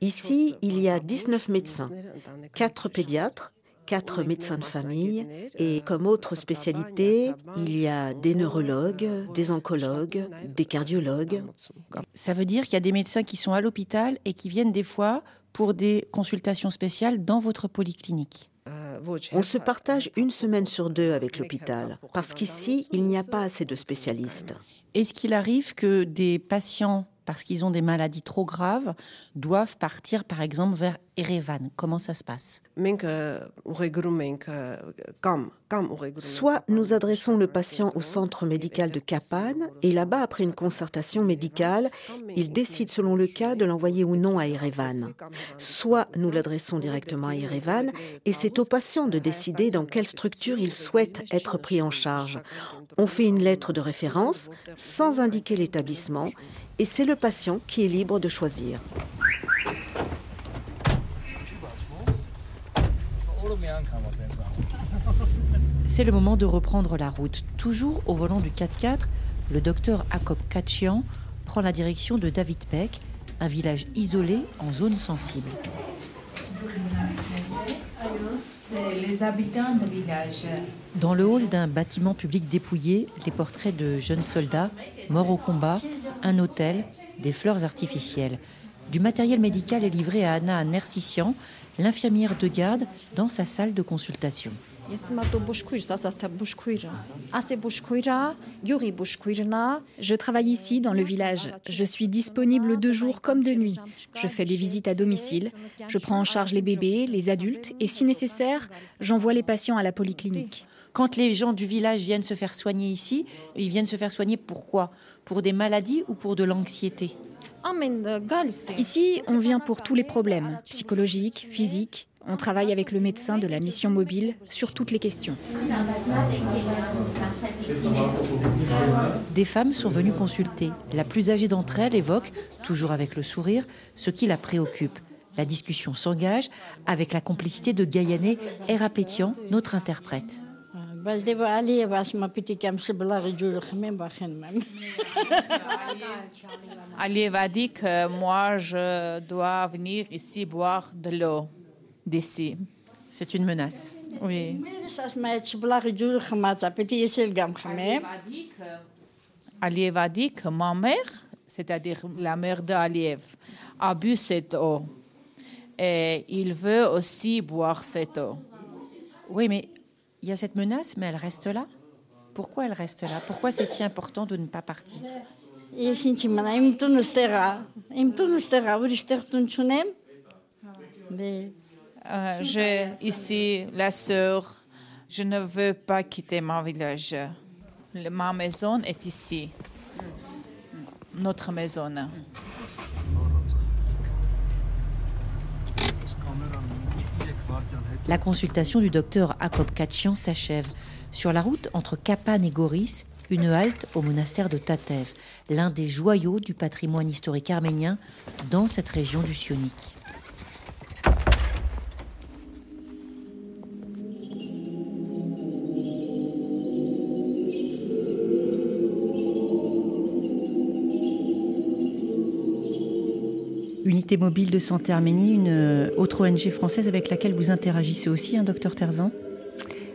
Ici, il y a 19 médecins, 4 pédiatres, quatre médecins de famille et comme autre spécialité, il y a des neurologues, des oncologues, des cardiologues. Ça veut dire qu'il y a des médecins qui sont à l'hôpital et qui viennent des fois pour des consultations spéciales dans votre polyclinique. On se partage une semaine sur deux avec l'hôpital parce qu'ici, il n'y a pas assez de spécialistes. Est-ce qu'il arrive que des patients parce qu'ils ont des maladies trop graves, doivent partir par exemple vers Erevan. Comment ça se passe? Soit nous adressons le patient au centre médical de Kapan et là-bas, après une concertation médicale, il décide selon le cas de l'envoyer ou non à Erevan. Soit nous l'adressons directement à Erevan et c'est au patient de décider dans quelle structure il souhaite être pris en charge. On fait une lettre de référence sans indiquer l'établissement et c'est le patient qui est libre de choisir. C'est le moment de reprendre la route. Toujours au volant du 4x4, le docteur Jacob Kachian prend la direction de David Peck, un village isolé en zone sensible. Dans le hall d'un bâtiment public dépouillé, les portraits de jeunes soldats morts au combat, un hôtel, des fleurs artificielles. Du matériel médical est livré à Anna Nersissian. l'infirmière de garde dans sa salle de consultation. Je travaille ici dans le village. Je suis disponible de jour comme de nuit. Je fais des visites à domicile. Je prends en charge les bébés, les adultes et si nécessaire, j'envoie les patients à la polyclinique. Quand les gens du village viennent se faire soigner ici, ils viennent se faire soigner pourquoi? Pour des maladies ou pour de l'anxiété Ici, on vient pour tous les problèmes, psychologiques, physiques. On travaille avec le médecin de la mission mobile sur toutes les questions. Des femmes sont venues consulter. La plus âgée d'entre elles évoque, toujours avec le sourire, ce qui la préoccupe. La discussion s'engage avec la complicité de Gaïané Erapétian, notre interprète. Alieva dit que moi, je dois venir ici boire de l'eau d'ici. C'est une menace. Oui. Alieva dit que ma mère, c'est-à-dire la mère d'Aliev, a bu cette eau. Et il veut aussi boire cette eau. Oui, mais il y a cette menace, mais elle reste là. Pourquoi elle reste là? Pourquoi c'est si important de ne pas partir? Euh, J'ai ici la sœur. Je ne veux pas quitter mon village. Le- ma maison est ici. Notre maison. La consultation du docteur Jacob Kachian s'achève. Sur la route entre Kapan et Goris, une halte au monastère de Tatev, l'un des joyaux du patrimoine historique arménien dans cette région du Sionik. Mobile de santé Arménie, une euh, autre ONG française avec laquelle vous interagissez aussi, un docteur Terzan?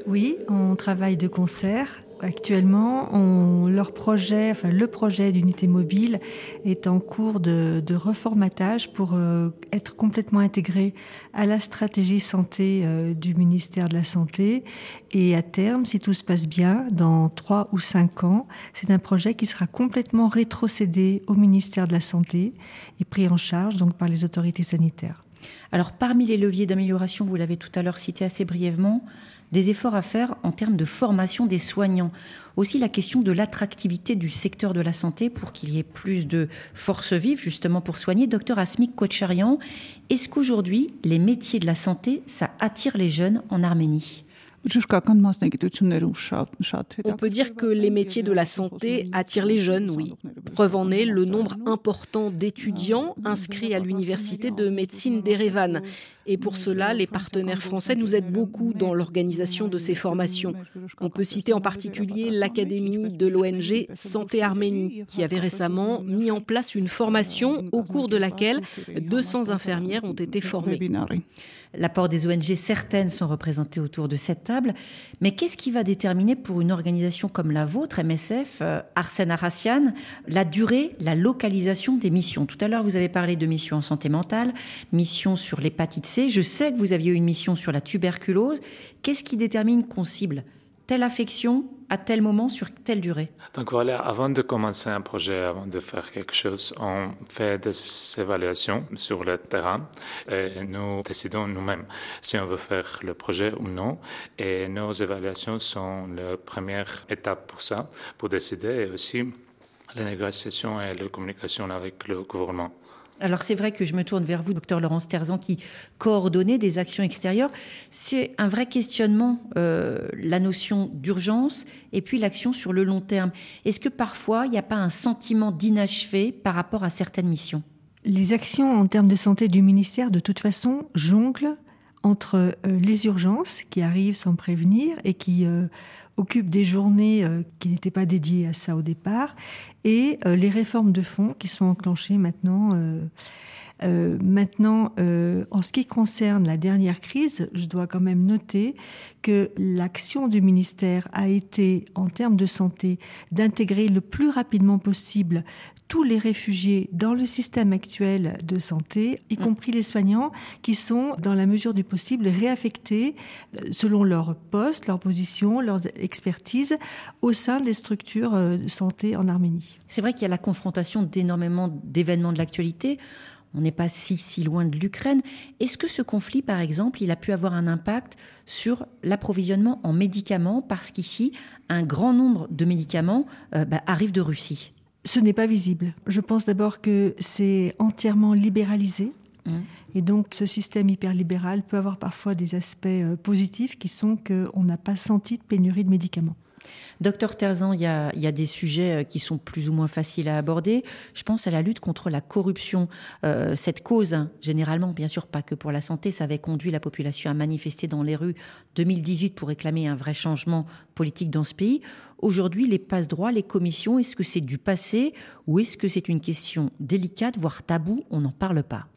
Oui, on travaille de concert. Actuellement, leur projet, enfin, le projet d'unité mobile est en cours de, de reformatage pour euh, être complètement intégré à la stratégie santé euh, du ministère de la Santé. Et à terme, si tout se passe bien, dans trois ou cinq ans, c'est un projet qui sera complètement rétrocédé au ministère de la Santé et pris en charge donc par les autorités sanitaires. Alors, parmi les leviers d'amélioration, vous l'avez tout à l'heure cité assez brièvement, des efforts à faire en termes de formation des soignants. Aussi la question de l'attractivité du secteur de la santé pour qu'il y ait plus de force vive justement pour soigner. Docteur Asmik Kocharian, est-ce qu'aujourd'hui, les métiers de la santé, ça attire les jeunes en Arménie? On peut dire que les métiers de la santé attirent les jeunes, oui. Preuve en est le nombre important d'étudiants inscrits à l'université de médecine d'Erevan. Et pour cela, les partenaires français nous aident beaucoup dans l'organisation de ces formations. On peut citer en particulier l'Académie de l'ONG Santé Arménie, qui avait récemment mis en place une formation au cours de laquelle 200 infirmières ont été formées. L'apport des ONG, certaines sont représentées autour de cette table. Mais qu'est-ce qui va déterminer pour une organisation comme la vôtre, MSF, euh, Arsène Arassian, la durée, la localisation des missions? Tout à l'heure, vous avez parlé de missions en santé mentale, missions sur l'hépatite C. Je sais que vous aviez eu une mission sur la tuberculose. Qu'est-ce qui détermine qu'on cible telle affection à tel moment sur telle durée Donc voilà, avant de commencer un projet, avant de faire quelque chose, on fait des évaluations sur le terrain et nous décidons nous-mêmes si on veut faire le projet ou non. Et nos évaluations sont la première étape pour ça, pour décider et aussi la négociation et la communication avec le gouvernement. Alors c'est vrai que je me tourne vers vous, docteur Laurence Terzan, qui coordonnait des actions extérieures. C'est un vrai questionnement, euh, la notion d'urgence et puis l'action sur le long terme. Est-ce que parfois il n'y a pas un sentiment d'inachevé par rapport à certaines missions? Les actions en termes de santé du ministère, de toute façon, jonglent entre euh, les urgences qui arrivent sans prévenir et qui euh, occupent des journées euh, qui n'étaient pas dédiées à ça au départ, et les réformes de fond qui sont enclenchées maintenant. maintenant, en ce qui concerne la dernière crise, je dois quand même noter que l'action du ministère a été, en termes de santé, d'intégrer le plus rapidement possible tous les réfugiés dans le système actuel de santé, y compris les soignants, qui sont, dans la mesure du possible, réaffectés euh, selon leur poste, leur position, leur expertise au sein des structures euh, de santé en Arménie. C'est vrai qu'il y a la confrontation d'énormément d'événements de l'actualité. On n'est pas si, si loin de l'Ukraine. Est-ce que ce conflit, par exemple, il a pu avoir un impact sur l'approvisionnement en médicaments Parce qu'ici, un grand nombre de médicaments euh, bah, arrivent de Russie? Ce n'est pas visible. Je pense d'abord que c'est entièrement libéralisé. Mmh. Et donc, ce système hyperlibéral peut avoir parfois des aspects euh, positifs qui sont qu'on n'a pas senti de pénurie de médicaments. Docteur Terzan, il y, a, des sujets euh, qui sont plus ou moins faciles à aborder. Je pense à la lutte contre la corruption. Euh, cette cause, hein, généralement, bien sûr, pas que pour la santé, ça avait conduit la population à manifester dans les rues 2018 pour réclamer un vrai changement politique dans ce pays. Aujourd'hui, les passe-droits, les commissions, est-ce que c'est du passé ou est-ce que c'est une question délicate, voire taboue? On n'en parle pas.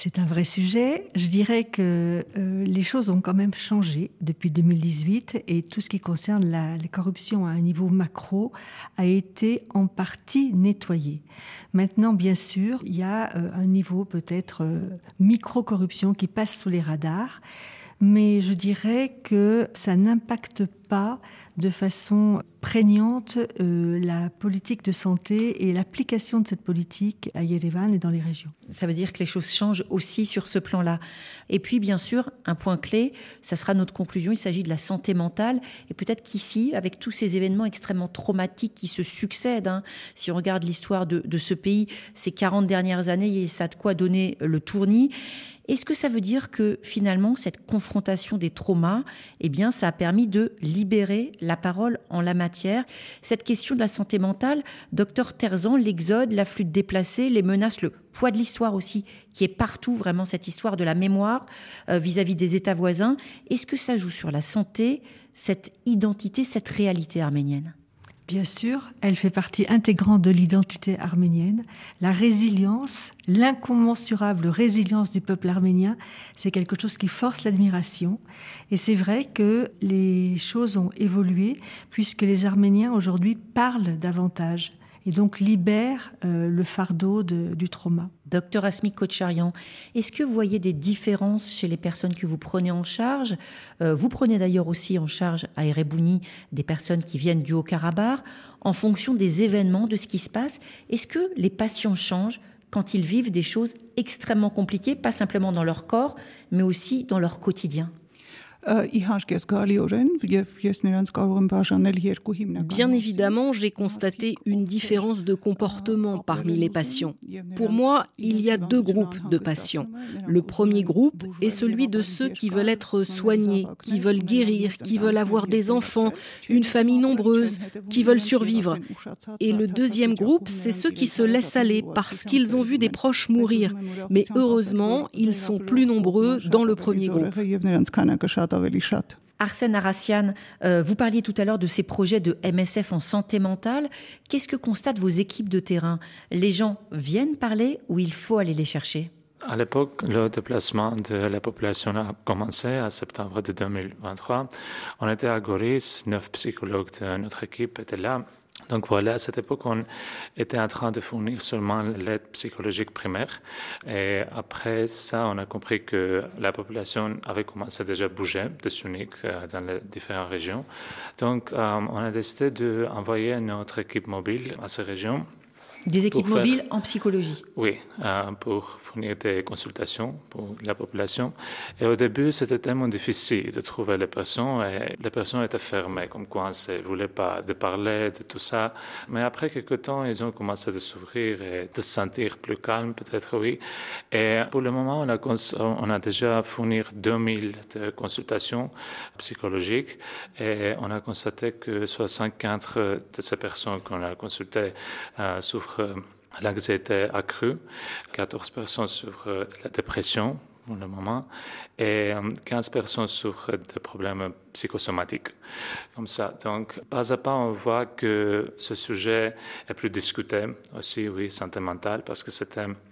C'est un vrai sujet. Je dirais que euh, les choses ont quand même changé depuis 2018 et tout ce qui concerne la, corruption à un niveau macro a été en partie nettoyé. Maintenant, bien sûr, il y a euh, un niveau peut-être euh, micro-corruption qui passe sous les radars mais je dirais que ça n'impacte pas de façon prégnante euh, la politique de santé et l'application de cette politique à Yerevan et dans les régions. Ça veut dire que les choses changent aussi sur ce plan-là. Et puis, bien sûr, un point clé, ça sera notre conclusion, il s'agit de la santé mentale. Et peut-être qu'ici, avec tous ces événements extrêmement traumatiques qui se succèdent, hein, si on regarde l'histoire de, de ce pays, ces 40 dernières années, ça a de quoi donner le tournis. Est-ce que ça veut dire que finalement cette confrontation des traumas, eh bien, ça a permis de libérer la parole en la matière? Cette question de la santé mentale, docteur Terzan, l'exode, l'afflux de déplacés, les menaces, le poids de l'histoire aussi, qui est partout vraiment cette histoire de la mémoire euh, vis-à-vis -vis des États voisins, est-ce que ça joue sur la santé, cette identité, cette réalité arménienne? Bien sûr, elle fait partie intégrante de l'identité arménienne. La résilience, l'incommensurable résilience du peuple arménien, c'est quelque chose qui force l'admiration. Et c'est vrai que les choses ont évolué puisque les Arméniens aujourd'hui parlent davantage et donc libère euh, le fardeau du trauma. Docteur Asmi Kocharian, est-ce que vous voyez des différences chez les personnes que vous prenez en charge? Euh, Vous prenez d'ailleurs aussi en charge à Erebouni des personnes qui viennent du Haut-Karabakh en fonction des événements, de ce qui se passe. Est-ce que les patients changent quand ils vivent des choses extrêmement compliquées, pas simplement dans leur corps, mais aussi dans leur quotidien? Bien évidemment, j'ai constaté une différence de comportement parmi les patients. Pour moi, il y a deux groupes de patients. Le premier groupe est celui de ceux qui veulent être soignés, qui veulent guérir, qui veulent avoir des enfants, une famille nombreuse, qui veulent survivre. Et le deuxième groupe, c'est ceux qui se laissent aller parce qu'ils ont vu des proches mourir. Mais heureusement, ils sont plus nombreux dans le premier groupe. Arsène Arassian, euh, vous parliez tout à l'heure de ces projets de MSF en santé mentale. Qu'est-ce que constatent vos équipes de terrain? Les gens viennent parler ou il faut aller les chercher? À l'époque, le déplacement de la population a commencé en septembre de 2023. On était à Goris, neuf psychologues de notre équipe étaient là. Donc voilà, à cette époque, on était en train de fournir seulement l'aide psychologique primaire. Et après ça, on a compris que la population avait commencé déjà à bouger de Sunik euh, dans les différentes régions. Donc euh, on a décidé d'envoyer notre équipe mobile à ces régions des équipes mobiles en psychologie Oui, euh, pour fournir des consultations pour la population. Et au début, c'était tellement difficile de trouver les personnes et les personnes étaient fermées, comme quoi ne voulaient pas de parler de tout ça. Mais après quelques temps, ils ont commencé à s'ouvrir et de se sentir plus calmes, peut-être oui. Et pour le moment, on a, on a déjà fourni 2000 de consultations psychologiques et on a constaté que 64 de ces personnes qu'on a consultées euh, souffrent euh, l'anxiété accrue, 14 personnes souffrent de la dépression pour le moment et 15 euh, personnes souffrent de problèmes psychosomatiques. Comme ça. Donc, pas à pas, on voit que ce sujet est plus discuté aussi, oui, santé mentale, parce que c'était Euh,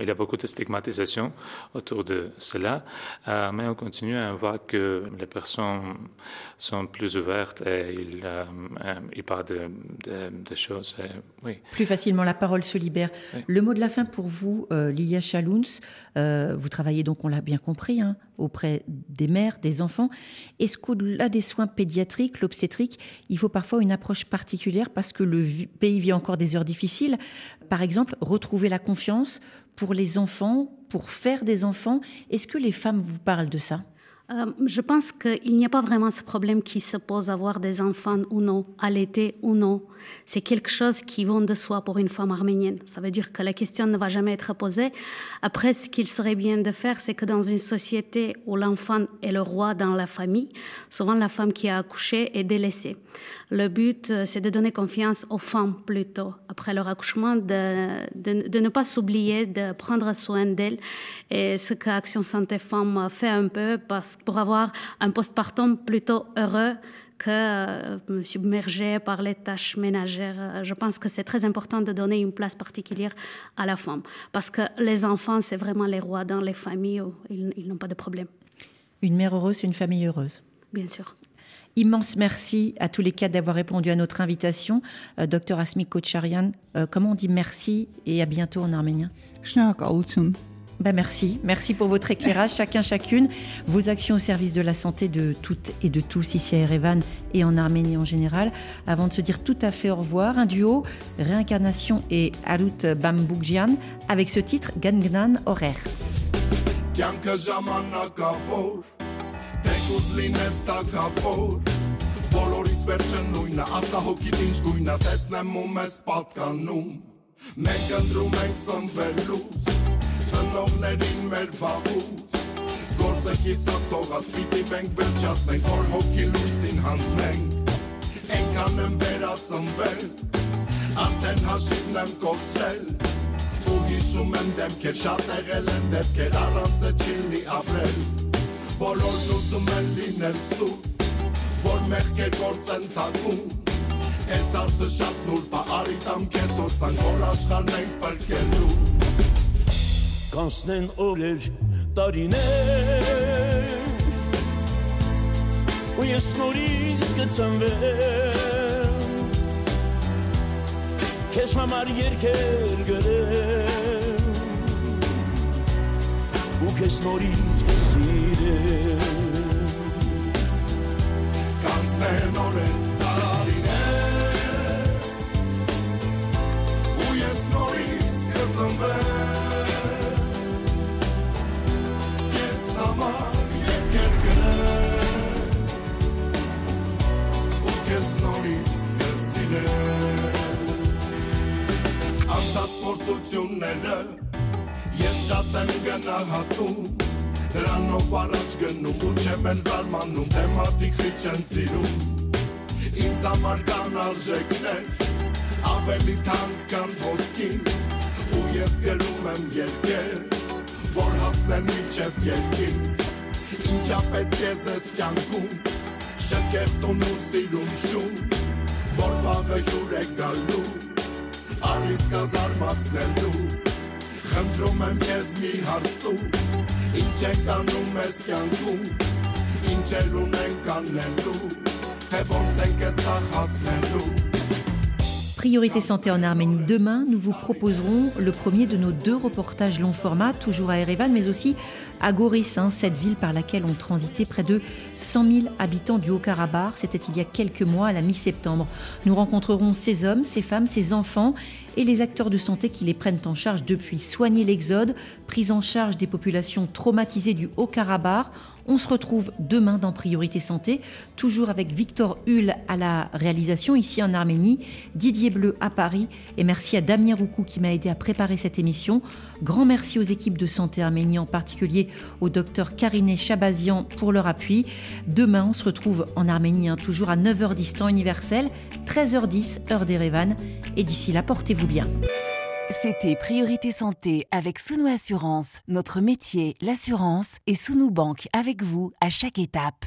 il y a beaucoup de stigmatisation autour de cela, euh, mais on continue à voir que les personnes sont plus ouvertes et ils, euh, ils parlent de, de, choses. oui. Plus facilement, la parole se libère. Le mot de la fin pour vous, Lilia Chalouns, vous travaillez donc, on l'a bien compris, hein, auprès des mères, des enfants. Est-ce qu'au-delà des soins pédiatriques, l'obstétrique, il faut parfois une approche particulière parce que le pays vit encore des heures difficiles? Par exemple, retrouver la confiance pour les enfants, pour faire des enfants. Est-ce que les femmes vous parlent de ça? Euh, je pense qu'il n'y a pas vraiment ce problème qui se pose avoir des enfants ou non, allaiter ou non. C'est quelque chose qui va de soi pour une femme arménienne. Ça veut dire que la question ne va jamais être posée. Après, ce qu'il serait bien de faire, c'est que dans une société où l'enfant est le roi dans la famille, souvent la femme qui a accouché est délaissée. Le but, euh, c'est de donner confiance aux femmes plutôt, après leur accouchement, de, ne pas s'oublier, de prendre soin d'elles. Et ce que Action Santé Femmes fait un peu pour avoir un postpartum plutôt heureux que euh, submergé par les tâches ménagères. Je pense que c'est très important de donner une place particulière à la femme, parce que les enfants, c'est vraiment les rois dans les familles, ils, ils n'ont pas de problème. Une mère heureuse, une famille heureuse. Bien sûr. Immense merci à tous les quatre d'avoir répondu à notre invitation. Euh, docteur Asmi Kocharian, euh, comment on dit merci et à bientôt en arménien? ben merci, merci pour votre éclairage, [laughs] chacun, chacune, vos actions au service de la santé de toutes et de tous ici à Erevan et en Arménie en général. Avant de se dire tout à fait au revoir, un duo, Réincarnation et Arut Bambougjian, avec ce titre Gangnan Horaire. Թեկուզ լինես տակավոր Բոլորիս վերջը նույնը Ասա հոգիտ ինչ գույնը Տեսնեմ ու մեզ պատկանում Մենք ընտրում ենք ծնվելուց Ծնողներին մեր բաղուց Գործը կիսատ թողած Պիտի մենք վերջասնենք Որ հոգի լույսին հանձնենք Ենքան եմ վերածնվել Արդեն հաշիվն եմ կորսրել Ու հիշում եմ դեմքեր Շատ եղել են դեպքեր Առանց է չիլի ապրել բոլորն ուզում են լինել սուր որ մեղքեր գործեն թակում Այս արծը շատ նուրբ է արի տամ քեզ հոսանք որ աշխարհն ենք պրկելու Կանցնեն օրեր տարիներ ու ես նորից կծնվեմ քեզ համար երկեր գրեմ ու քեզ նորից կսիրեմ Կանցնեն օրեր տարիներ ու ես նորից կծնվեմ անցած փորձությունները Ես շատ եմ գնահատում Դրանով առաջ գնում ու չեմ էլ զարմանում Թե մարդիկ խիչ են սիրում Ինձ համար կան արժեքներ Ավելի թանկ կան ոսկին Ու ես գրում եմ երկեր Որ հասնեն միջև երկինք Ինչա պետք է զես կյանքում Շկեղտուն ու սիրում շում Որ վաղը հյուր է գալու Արիտ կա զարմացնելու Խնդրում եմ ես մի հարստու Ինչ ենք անում ես կյանքում Ինչ էլ ունենք անելու Թե ոնց ենք է ծախ հասնելու Priorité Santé en Arménie. Demain, nous vous proposerons le premier de nos deux reportages long format, toujours à Erevan, mais aussi à Goris, cette ville par laquelle ont transité près de 100 000 habitants du Haut-Karabakh. C'était il y a quelques mois, à la mi-septembre. Nous rencontrerons ces hommes, ces femmes, ces enfants et les acteurs de santé qui les prennent en charge depuis soigner l'exode, prise en charge des populations traumatisées du Haut-Karabakh on se retrouve demain dans Priorité Santé, toujours avec Victor Hull à la réalisation ici en Arménie, Didier Bleu à Paris et merci à Damien Roucou qui m'a aidé à préparer cette émission. Grand merci aux équipes de santé Arménie, en particulier au docteur Karine Chabazian pour leur appui. Demain, on se retrouve en Arménie, hein, toujours à 9h10 temps universel, 13h10 heure d'Erevan. Et d'ici là, portez-vous bien. C'était Priorité Santé avec Sounou Assurance. Notre métier, l'assurance, et Sounou Banque avec vous à chaque étape.